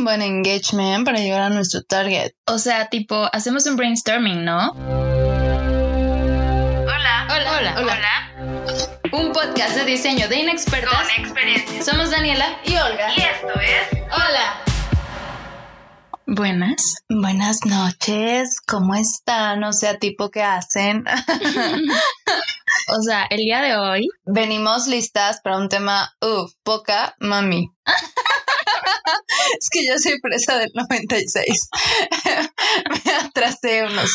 un buen engagement para llegar a nuestro target. O sea, tipo, hacemos un brainstorming, ¿no? Hola. Hola, hola, Hola. Un podcast de diseño de inexpertas. Con experiencia. Somos Daniela y Olga. Y esto es. Hola. Buenas. Buenas noches, ¿cómo están? O sea, tipo, ¿qué hacen? O sea, el día de hoy Venimos listas para un tema, uff, poca mami. Es que yo soy presa del 96. Me atrasé unos,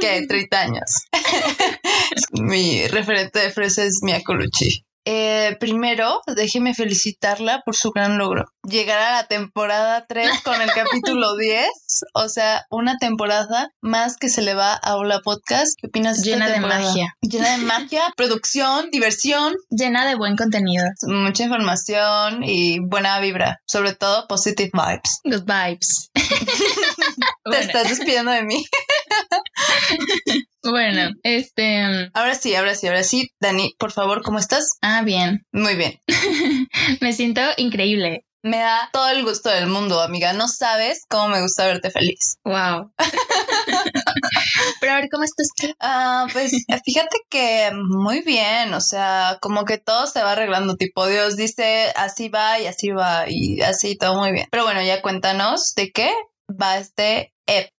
¿qué? 30 años. Mi referente de fresa es Mia Colucci. Eh, primero, déjeme felicitarla por su gran logro. Llegar a la temporada 3 con el capítulo 10, o sea, una temporada más que se le va a Hola Podcast. ¿Qué opinas de esta Llena de temporada? magia. Llena de magia, producción, diversión, llena de buen contenido. mucha información y buena vibra, sobre todo positive vibes. Good vibes. Te bueno, estás despidiendo de mí. Bueno, este. Ahora sí, ahora sí, ahora sí. Dani, por favor, ¿cómo estás? Ah, bien. Muy bien. Me siento increíble. Me da todo el gusto del mundo, amiga. No sabes cómo me gusta verte feliz. Wow. Pero a ver, ¿cómo estás tú? Ah, pues fíjate que muy bien, o sea, como que todo se va arreglando, tipo Dios dice así va y así va y así todo muy bien. Pero bueno, ya cuéntanos de qué va este EP.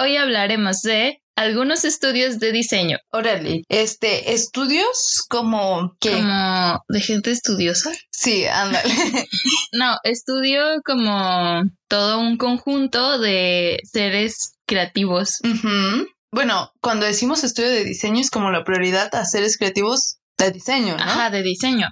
Hoy hablaremos de algunos estudios de diseño. Órale, este, estudios como que... Como de gente estudiosa. Sí, ándale. No, estudio como todo un conjunto de seres creativos. Bueno, cuando decimos estudio de diseño es como la prioridad a seres creativos de diseño, ¿no? Ajá, de diseño.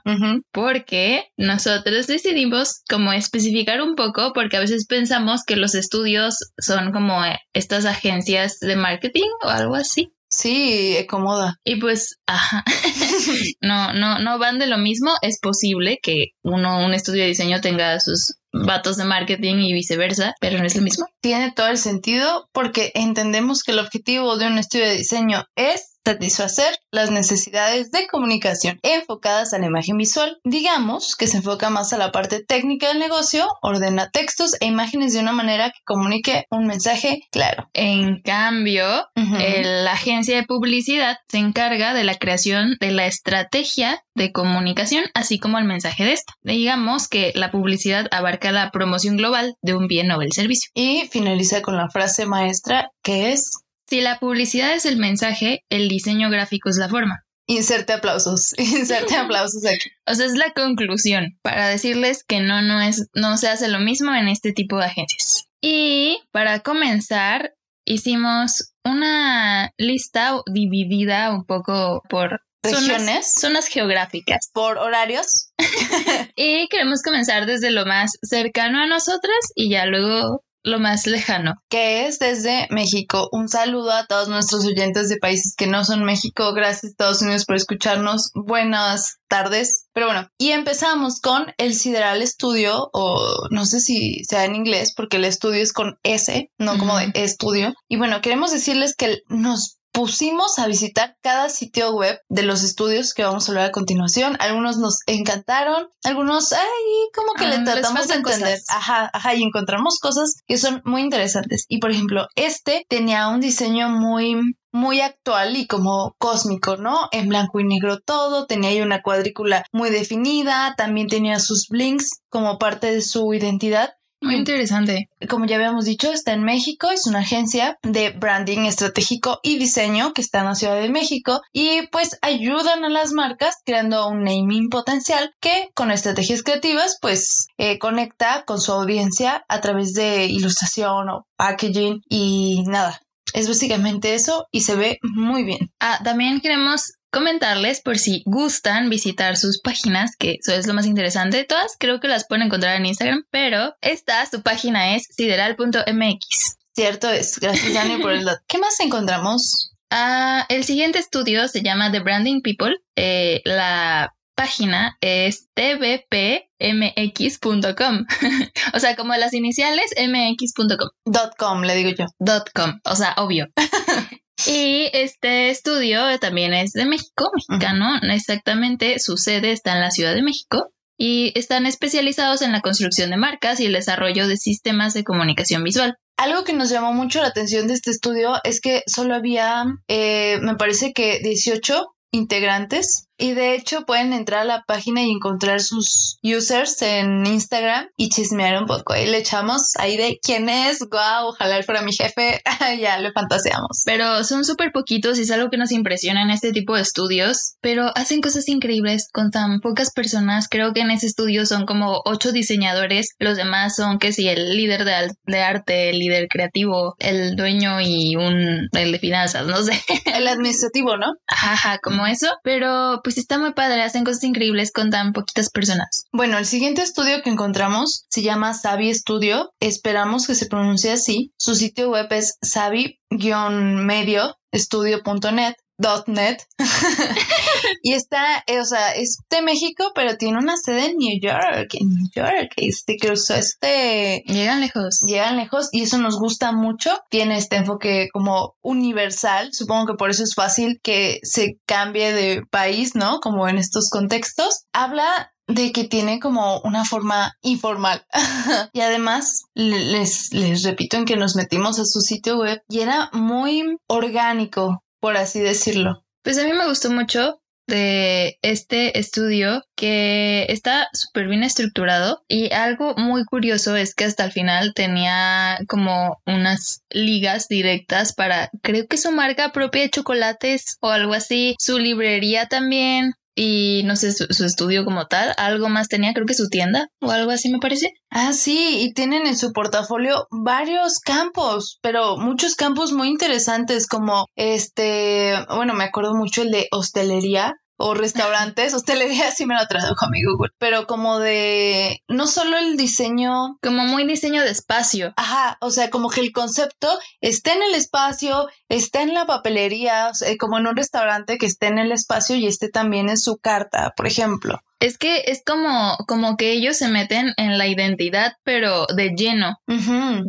Porque nosotros decidimos como especificar un poco, porque a veces pensamos que los estudios son como eh, estas agencias de marketing o algo así. Sí, cómoda. Y pues, ajá, no, no, no van de lo mismo. Es posible que uno, un estudio de diseño tenga sus vatos de marketing y viceversa, pero no es lo mismo. Tiene todo el sentido porque entendemos que el objetivo de un estudio de diseño es satisfacer las necesidades de comunicación enfocadas a la imagen visual. Digamos que se enfoca más a la parte técnica del negocio, ordena textos e imágenes de una manera que comunique un mensaje claro. En cambio, el- la agencia de publicidad se encarga de la creación de la estrategia de comunicación, así como el mensaje de esta. Digamos que la publicidad abarca la promoción global de un bien o el servicio. Y finaliza con la frase maestra que es Si la publicidad es el mensaje, el diseño gráfico es la forma. inserte aplausos, inserte aplausos aquí. O sea, es la conclusión para decirles que no, no es, no se hace lo mismo en este tipo de agencias. Y para comenzar, hicimos una lista dividida un poco por zonas- Regiones. zonas geográficas. Por horarios, Y queremos comenzar desde lo más cercano a nosotras y ya luego lo más lejano. que es desde México. Un saludo a todos nuestros oyentes de países que no son México. Gracias Estados Unidos por escucharnos. Buenas tardes. Pero bueno, y empezamos con el Sideral Studio, o no sé si sea en inglés, porque el estudio es con S, no como de estudio. Y bueno, queremos decirles que nos pusimos a visitar cada sitio web de los estudios que vamos a hablar a continuación. Algunos nos encantaron, algunos, ay, como que Ah, le les tratamos de entender. cosas. Ajá, ajá, y encontramos cosas que son muy interesantes. Y por ejemplo, este tenía un diseño muy muy actual y como cósmico, ¿no? En blanco y negro todo, tenía ahí una cuadrícula muy definida, también tenía sus blinks como parte de su identidad. Muy interesante. Como ya habíamos dicho, está en México, es una agencia de branding estratégico y diseño que está en la Ciudad de México y pues ayudan a las marcas creando un naming potencial que con estrategias creativas pues eh, conecta con su audiencia a través de ilustración o packaging y nada. Es básicamente eso y se ve muy bien. Ah, también queremos comentarles por si gustan visitar sus páginas, que eso es lo más interesante. Todas creo que las pueden encontrar en Instagram, pero esta, su página es sideral.mx. Cierto es. Gracias Dani por el dato. ¿Qué más encontramos? Ah, el siguiente estudio se llama The Branding People. Eh, la página es tvpmx.com. o sea, como las iniciales mx.com. Dot com, le digo yo. Dot com. O sea, obvio. Y este estudio también es de México, mexicano, exactamente. Su sede está en la Ciudad de México. y están especializados en la construcción de marcas y el desarrollo de sistemas de comunicación visual. Algo que nos llamó mucho la atención de este estudio es que solo había, eh, me parece que 18 integrantes y de hecho pueden entrar a la página y encontrar sus users en Instagram y chismear un poco. Ahí le echamos ahí de quién es, guau, ojalá él fuera mi jefe, ya le fantaseamos. Pero son súper poquitos y es algo que nos impresiona en este tipo de estudios, pero hacen cosas increíbles con tan pocas personas. Creo que en ese estudio son como ocho diseñadores, los demás son que si el líder de, de arte, el líder creativo, el dueño y un, el de finanzas, no sé. El administrativo, ¿no? Ajá, como eso, pero pues está muy padre, hacen cosas increíbles con tan poquitas personas. Bueno, el siguiente estudio que encontramos se llama Savi Studio. Esperamos que se pronuncie así. Su sitio web es savi-medio-estudio.net .net y está, eh, o sea, es de México, pero tiene una sede en New York, en New York, este cruzó este llegan lejos, llegan lejos y eso nos gusta mucho. Tiene este enfoque como universal, supongo que por eso es fácil que se cambie de país, ¿no? Como en estos contextos. Habla de que tiene como una forma informal. y además, les, les repito en que nos metimos a su sitio web y era muy orgánico por así decirlo. Pues a mí me gustó mucho de este estudio que está súper bien estructurado y algo muy curioso es que hasta el final tenía como unas ligas directas para creo que su marca propia de chocolates o algo así, su librería también, y no sé, su, estudio como tal, algo más tenía, creo que su tienda o algo así me parece. Ah, sí, y tienen en su portafolio varios campos, pero muchos campos muy interesantes como este, bueno, me acuerdo mucho el de hostelería, o restaurantes, hostelería sí me lo tradujo a mi Google, pero como de no solo el diseño, como muy diseño de espacio. Ajá, o sea, como que el concepto está en el espacio, está en la papelería, como en un restaurante que esté en el espacio y esté también en su carta, por ejemplo. Es que es como, como que ellos se meten en la identidad, pero de lleno.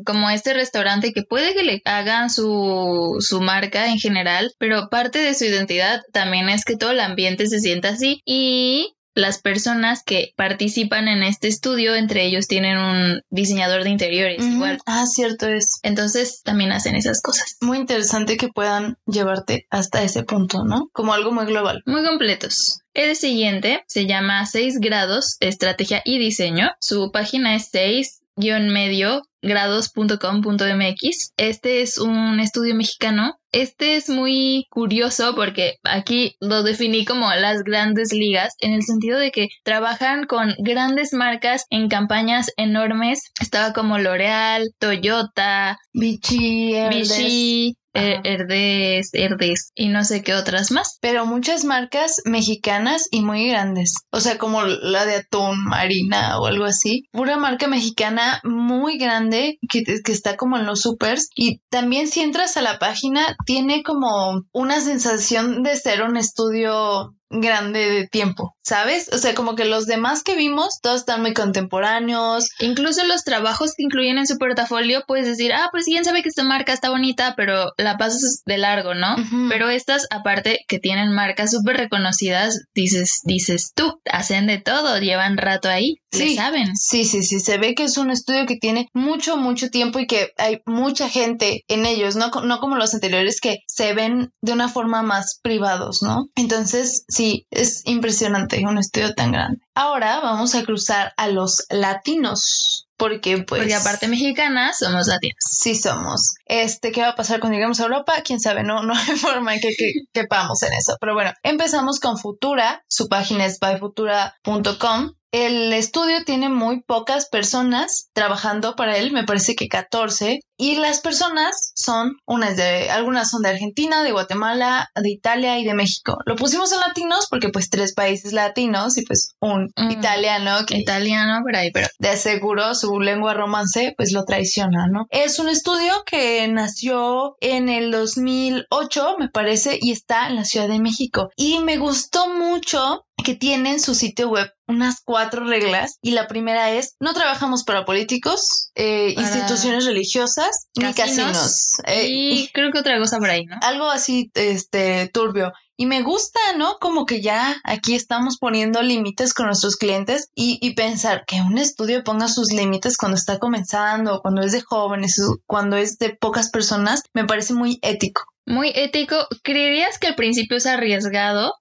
Como este restaurante que puede que le hagan su, su marca en general, pero parte de su identidad también es que todo el ambiente se sienta así y las personas que participan en este estudio, entre ellos tienen un diseñador de interiores igual. Ah, cierto es. Entonces también hacen esas cosas. Muy interesante que puedan llevarte hasta ese punto, ¿no? Como algo muy global. Muy completos. El siguiente se llama 6 grados, estrategia y diseño. Su página es 6 medio grados.com.mx. Este es un estudio mexicano. Este es muy curioso porque aquí lo definí como las grandes ligas en el sentido de que trabajan con grandes marcas en campañas enormes. Estaba como L'Oreal, Toyota, Vichy, Vichy Herdes, Herdes y no sé qué otras más. Pero muchas marcas mexicanas y muy grandes. O sea, como la de atún marina o algo así. Pura marca mexicana muy grande que, que está como en los supers. Y también si entras a la página, tiene como una sensación de ser un estudio grande de tiempo, ¿sabes? O sea, como que los demás que vimos, todos están muy contemporáneos. Incluso los trabajos que incluyen en su portafolio, puedes decir, ah, pues quién sabe que esta marca está bonita, pero la pasas de largo, ¿no? Pero estas, aparte que tienen marcas súper reconocidas, dices, dices tú, hacen de todo, llevan rato ahí, sí, saben. Sí, sí, sí, se ve que es un estudio que tiene mucho, mucho tiempo y que hay mucha gente en ellos, no, no como los anteriores que se ven de una forma más privados, ¿no? Entonces, sí, es impresionante un estudio tan grande. Ahora vamos a cruzar a los latinos. Porque pues... Porque aparte mexicana, somos latinos. Sí somos. Este, ¿qué va a pasar cuando lleguemos a Europa? Quién sabe, no, no hay forma en que, que quepamos en eso. Pero bueno, empezamos con Futura. Su página es byfutura.com el estudio tiene muy pocas personas trabajando para él, me parece que 14, y las personas son unas de algunas son de Argentina, de Guatemala, de Italia y de México. Lo pusimos en latinos porque pues tres países latinos y pues un mm. italiano que italiano por ahí, pero de seguro su lengua romance pues lo traiciona, ¿no? Es un estudio que nació en el 2008, me parece, y está en la Ciudad de México y me gustó mucho que tiene en su sitio web unas cuatro reglas y la primera es no trabajamos para políticos, eh, instituciones religiosas ni casinos. Eh, y creo que otra cosa por ahí, ¿no? Algo así, este, turbio. Y me gusta, ¿no? Como que ya aquí estamos poniendo límites con nuestros clientes y, y pensar que un estudio ponga sus límites cuando está comenzando, cuando es de jóvenes, cuando es de pocas personas, me parece muy ético. Muy ético. ¿Creerías que al principio es arriesgado?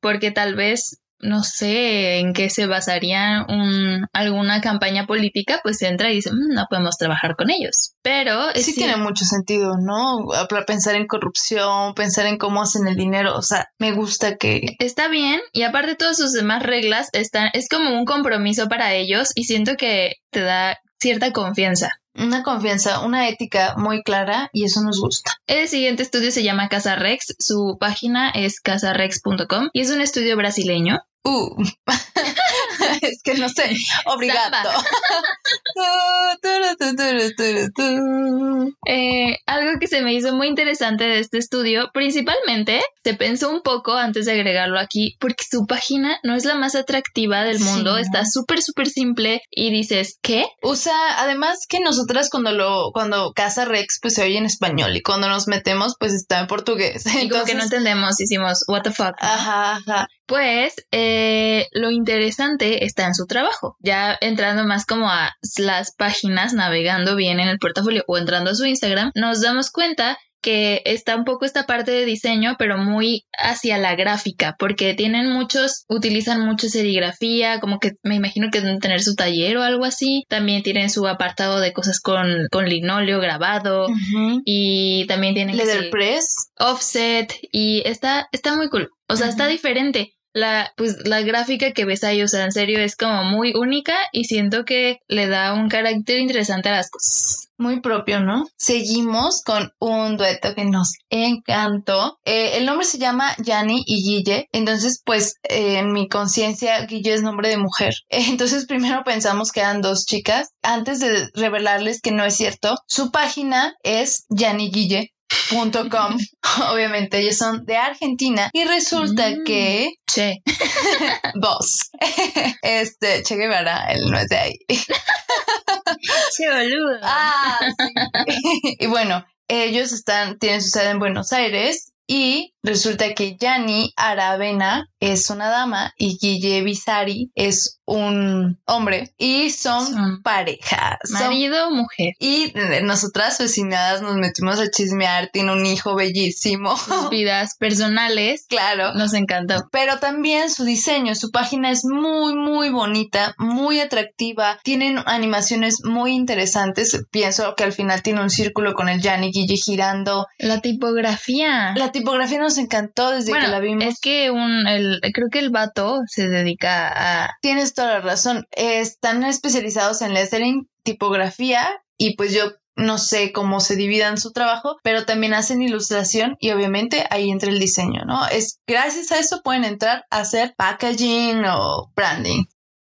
Porque tal vez no sé en qué se basaría un, alguna campaña política, pues entra y dice, mm, no podemos trabajar con ellos. Pero sí, tiene mucho sentido, ¿no? Pensar en corrupción, pensar en cómo hacen el dinero, o sea, me gusta que... Está bien y aparte todas sus demás reglas están, es como un compromiso para ellos y siento que te da cierta confianza. Una confianza, una ética muy clara y eso nos gusta. El siguiente estudio se llama Casa Rex, su página es casarex.com y es un estudio brasileño Uh. es que no sé. Obrigado. eh, algo que se me hizo muy interesante de este estudio, principalmente, se pensó un poco antes de agregarlo aquí, porque su página no es la más atractiva del mundo, está súper, súper simple y dices, ¿qué? Usa, además que nosotras cuando lo, cuando Casa Rex, pues se oye en español y cuando nos metemos, pues está en portugués. Y como que no entendemos, hicimos, what the fuck. Ajá, ajá. Pues eh, lo interesante está en su trabajo. Ya entrando más como a las páginas, navegando bien en el portafolio o entrando a su Instagram, nos damos cuenta que está un poco esta parte de diseño, pero muy hacia la gráfica, porque tienen muchos, utilizan mucha serigrafía, como que me imagino que deben tener su taller o algo así. También tienen su apartado de cosas con, con linóleo grabado y también tienen... Leather press. Offset y está, está muy cool. O sea, está diferente la, pues, la gráfica que ves ahí, o sea, en serio es como muy única y siento que le da un carácter interesante a las cosas. Muy propio, ¿no? Seguimos con un dueto que nos encantó. Eh, el nombre se llama Yani y Guille. Entonces, pues, en mi conciencia, Guille es nombre de mujer. entonces, primero pensamos que eran dos chicas. Antes de revelarles que no es cierto, su página es Yani Guille Com. Obviamente ellos son de Argentina y resulta mm. que Che vos este Che Guevara él no es de ahí Che boludo ah sí y bueno ellos están tienen su sede en Buenos Aires y resulta que Yani Aravena es una dama y Guille Bizari es un hombre y son, parejas. Marido, mujer. Y nosotras vecinadas nos metimos a chismear, tiene un hijo bellísimo. Sus vidas personales. Claro. Nos encantó. Pero también su diseño, su página es muy, muy bonita, muy atractiva. Tienen animaciones muy interesantes. Pienso que al final tiene un círculo con el Yanni Guille girando. La tipografía. La tipografía nos encantó desde que la vimos. Es que un, el, creo que el vato se dedica a. Tienes la razón. Están especializados en lettering, tipografía y pues yo no sé cómo se dividan su trabajo, pero también hacen ilustración y obviamente ahí entra el diseño, ¿no? Es gracias a eso pueden entrar a hacer packaging o branding.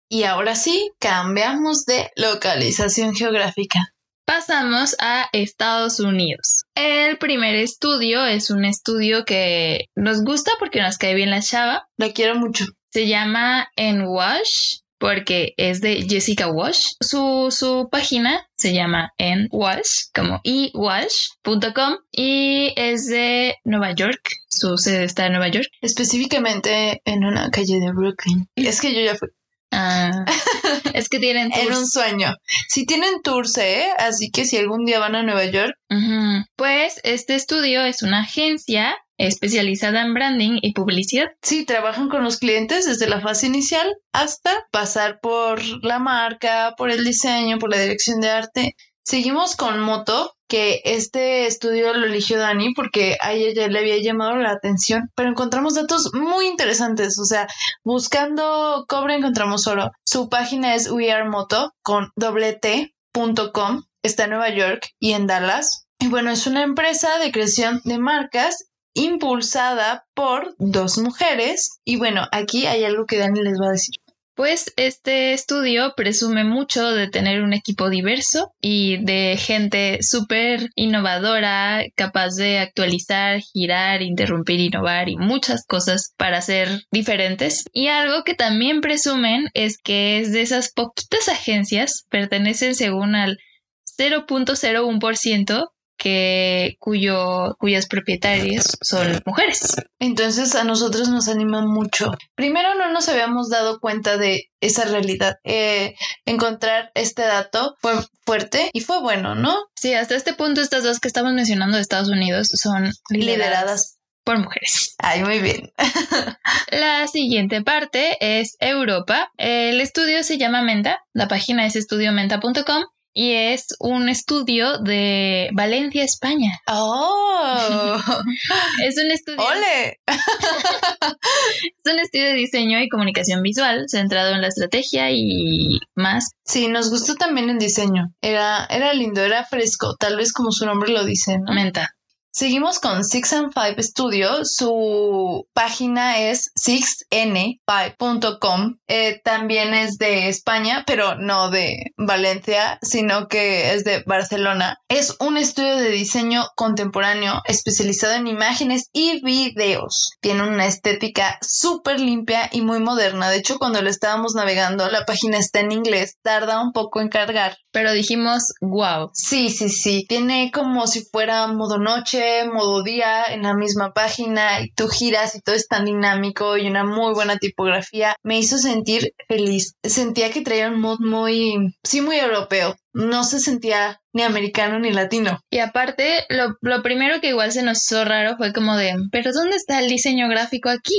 Y ahora sí, cambiamos de localización geográfica. Pasamos a Estados Unidos. El primer estudio es un estudio que nos gusta porque nos cae bien la chava. La quiero mucho. Se llama Enwash porque es de Jessica Walsh. Su, su página se llama en Walsh, como eWalsh.com y es de Nueva York. Su sede está en Nueva York. Específicamente en una calle de Brooklyn. Y es que yo ya fui. Ah, es que tienen tours. Era un sueño. Si tienen tours, ¿eh? Así que si algún día van a Nueva York. Pues este estudio es una agencia especializada en branding y publicidad. Sí, trabajan con los clientes desde la fase inicial hasta pasar por la marca, por el diseño, por la dirección de arte. Seguimos con Moto, que este estudio lo eligió Dani porque a ella ya le había llamado la atención, pero encontramos datos muy interesantes, o sea, buscando cobre encontramos oro. Su página es wearemoto con doble está en Nueva York y en Dallas. Y bueno, es una empresa de creación de marcas impulsada por dos mujeres. Y bueno, aquí hay algo que Dani les va a decir. Pues este estudio presume mucho de tener un equipo diverso y de gente súper innovadora, capaz de actualizar, girar, interrumpir, innovar y muchas cosas para ser diferentes. Y algo que también presumen es que es de esas poquitas agencias, pertenecen según al 0.01% que cuyo, cuyas propietarias son mujeres. Entonces a nosotros nos anima mucho. Primero no nos habíamos dado cuenta de esa realidad. Eh, encontrar este dato fue fuerte y fue bueno, ¿no? Sí, hasta este punto estas dos que estamos mencionando de Estados Unidos son lideradas, Lideradas. por mujeres. Ay, muy bien. La siguiente parte es Europa. El estudio se llama Menta, la página es estudiomenta.com y es un estudio de Valencia, España. ¡Oh! Es un estudio, ¡Ole! es un estudio de diseño y comunicación visual centrado en la estrategia y más. Sí, nos gustó también el diseño. Era, era lindo, era fresco, tal vez como su nombre lo dice, ¿no? Menta. Seguimos con Six and Five Studio. Su página es 6n5.com. Eh, también es de España, pero no de Valencia, sino que es de Barcelona. Es un estudio de diseño contemporáneo especializado en imágenes y videos. Tiene una estética súper limpia y muy moderna. De hecho, cuando lo estábamos navegando, la página está en inglés. Tarda un poco en cargar. Pero dijimos, wow. Sí, sí, sí. Tiene como si fuera modo noche, modo día en la misma página y tú giras y todo es tan dinámico y una muy buena tipografía. Me hizo sentir feliz. Sentía que traía un mood muy, sí, muy europeo. No se sentía ni americano ni latino. Y aparte, lo, lo primero que igual se nos hizo raro fue como de, pero ¿dónde está el diseño gráfico aquí?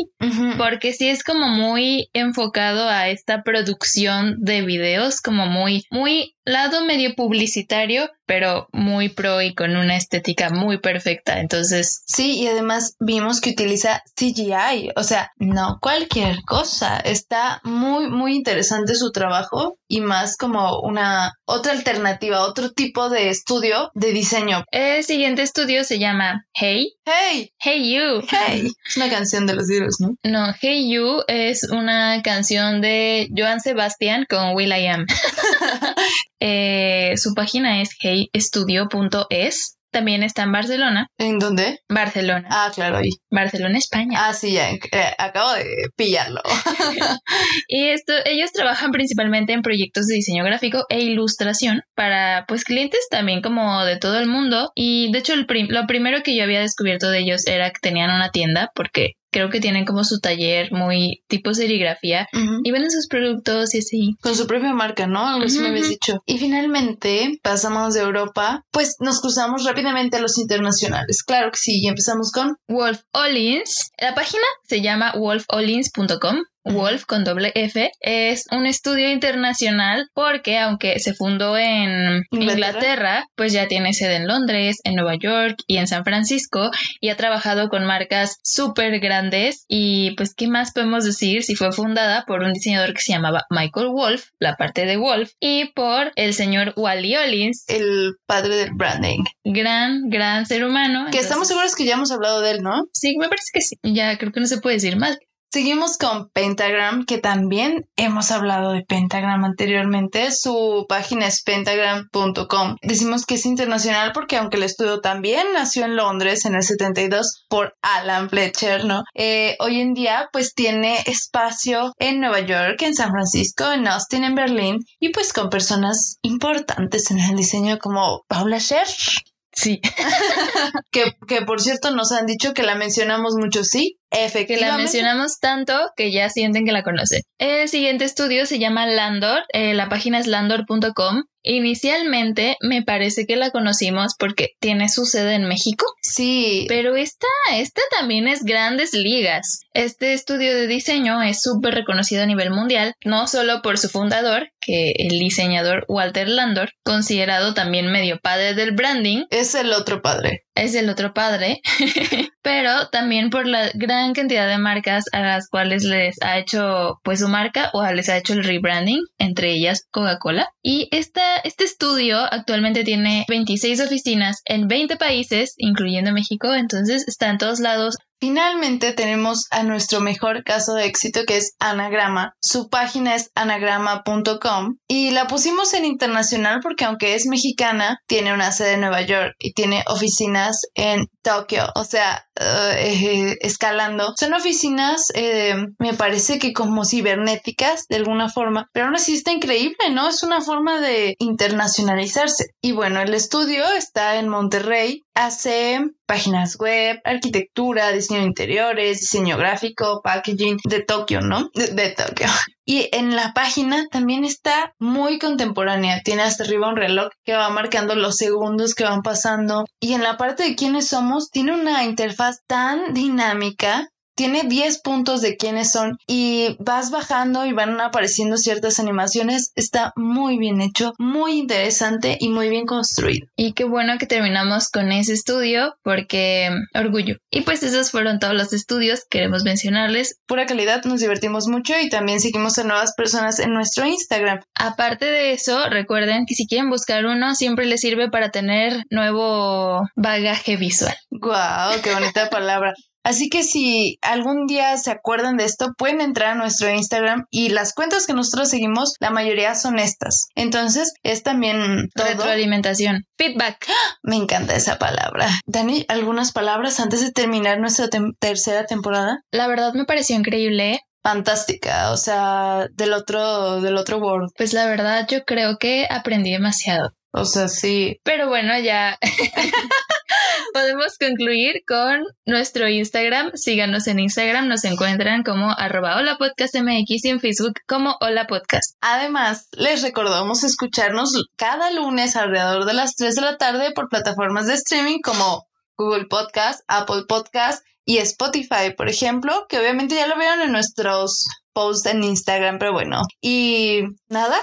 Porque sí es como muy enfocado a esta producción de videos, como muy, muy lado medio publicitario, pero muy pro y con una estética muy perfecta. Entonces, Sí, y además vimos que utiliza CGI, o sea, no cualquier cosa. Está muy, muy interesante su trabajo y más como una otra alternativa, otro tipo de estudio de diseño. el siguiente estudio se llama Hey, Hey, Hey You. hey, es una canción de los virus, ¿no? No, Hey You es una canción de Joan Sebastian con Will I Am. Eh, su página es heystudio.es. También está en Barcelona. ¿En dónde? Barcelona. Ah, claro, ahí. Barcelona, España. Ah, sí, ya, eh, acabo de pillarlo. Y esto, ellos trabajan principalmente en proyectos de diseño gráfico e ilustración para pues clientes también como de todo el mundo. Y de hecho el prim- lo primero que yo había descubierto de ellos era que tenían una tienda porque creo que tienen como su taller muy tipo serigrafía y venden sus productos y así. Con su propia marca, ¿no? Algo así me habías dicho. Y finalmente pasamos de Europa, pues nos cruzamos rápidamente a los internacionales. Claro que sí, y empezamos con Wolf Olins. La página se llama wolfolins.com. Wolf con doble F es un estudio internacional porque aunque se fundó en Inglaterra. Inglaterra. pues ya tiene sede en Londres, en Nueva York y en San Francisco y ha trabajado con marcas súper grandes y pues qué más podemos decir si fue fundada por un diseñador que se llamaba Michael Wolf, la parte de Wolf, y por el señor Wally Olins, el padre del branding. gran, gran ser humano. Que estamos seguros que ya hemos hablado de él, ¿no? Sí, me parece que sí. Ya creo que no se puede decir más. Seguimos con Pentagram, que también hemos hablado de Pentagram anteriormente. Su página es pentagram.com. Decimos que es internacional porque aunque el estudio también nació en Londres en el 72 por Alan Fletcher, ¿no? Eh, hoy en día pues tiene espacio en Nueva York, en San Francisco, en Austin, en Berlín y pues con personas importantes en el diseño como Paula Scher. Sí. Que, que por cierto nos han dicho que la mencionamos mucho, sí, Que efectivamente. la mencionamos tanto que ya sienten que la conocen. El siguiente estudio se llama Landor. eh, la página es landor.com. Inicialmente me parece que la conocimos porque tiene su sede en México, Sí, pero esta, esta también es grandes ligas. Este estudio de diseño es súper reconocido a nivel mundial, no solo por su fundador, que el diseñador Walter Landor, considerado también medio padre del branding, es el otro padre. es el otro padre, pero también por la gran cantidad de marcas a las cuales les ha hecho pues su marca o les ha hecho el rebranding, entre ellas Coca-Cola. Y esta, este estudio actualmente tiene 26 oficinas en 20 países, incluyendo México, entonces está en todos lados. Finalmente tenemos a nuestro mejor caso de éxito que es Anagrama. Su página es anagrama.com y la pusimos en internacional porque aunque es mexicana, tiene una sede en Nueva York y tiene oficinas en Tokio, o sea, eh, escalando. Son oficinas, eh, me parece que como cibernéticas de alguna forma, pero aún así está increíble, ¿no? Es una forma de internacionalizarse. Y bueno, el estudio está en Monterrey, hace páginas web, arquitectura, diseño de interiores, diseño gráfico, packaging de Tokio, ¿no? De, Tokio. Y en la página también está muy contemporánea. Tiene hasta arriba un reloj que va marcando los segundos que van pasando. Y en la parte de quiénes somos, tiene una interfaz tan dinámica tiene 10 puntos de quiénes son y vas bajando y van apareciendo ciertas animaciones. Está muy bien hecho, muy interesante y muy bien construido. Y qué bueno que terminamos con ese estudio porque orgullo. Y pues esos fueron todos los estudios, queremos mencionarles. Pura calidad, nos divertimos mucho y también seguimos a nuevas personas en nuestro Instagram. Aparte de eso, recuerden que si quieren buscar uno, siempre les sirve para tener nuevo bagaje visual. ¡Guau! ¡Qué bonita palabra! Así que si algún día se acuerdan de esto, pueden entrar a nuestro Instagram y las cuentas que nosotros seguimos, la mayoría son estas. Entonces es también todo. retroalimentación, feedback. Me encanta esa palabra. Dani, algunas palabras antes de terminar nuestra tercera temporada. La verdad me pareció increíble fantástica, o sea, del otro, del otro world. Pues la verdad yo creo que aprendí demasiado. O sea, sí. Pero bueno, ya podemos concluir con nuestro Instagram. Síganos en Instagram, nos encuentran como arroba hola podcast MX y en Facebook como hola podcast. Además, les recordamos escucharnos cada lunes alrededor de las 3 de la tarde por plataformas de streaming como Google Podcast, Apple Podcast y Spotify, por ejemplo, que obviamente ya lo vieron en nuestros posts en Instagram, pero bueno. Y nada,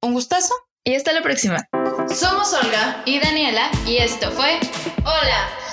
un gustazo. Y hasta la próxima. Somos Olga y Daniela y esto fue Hola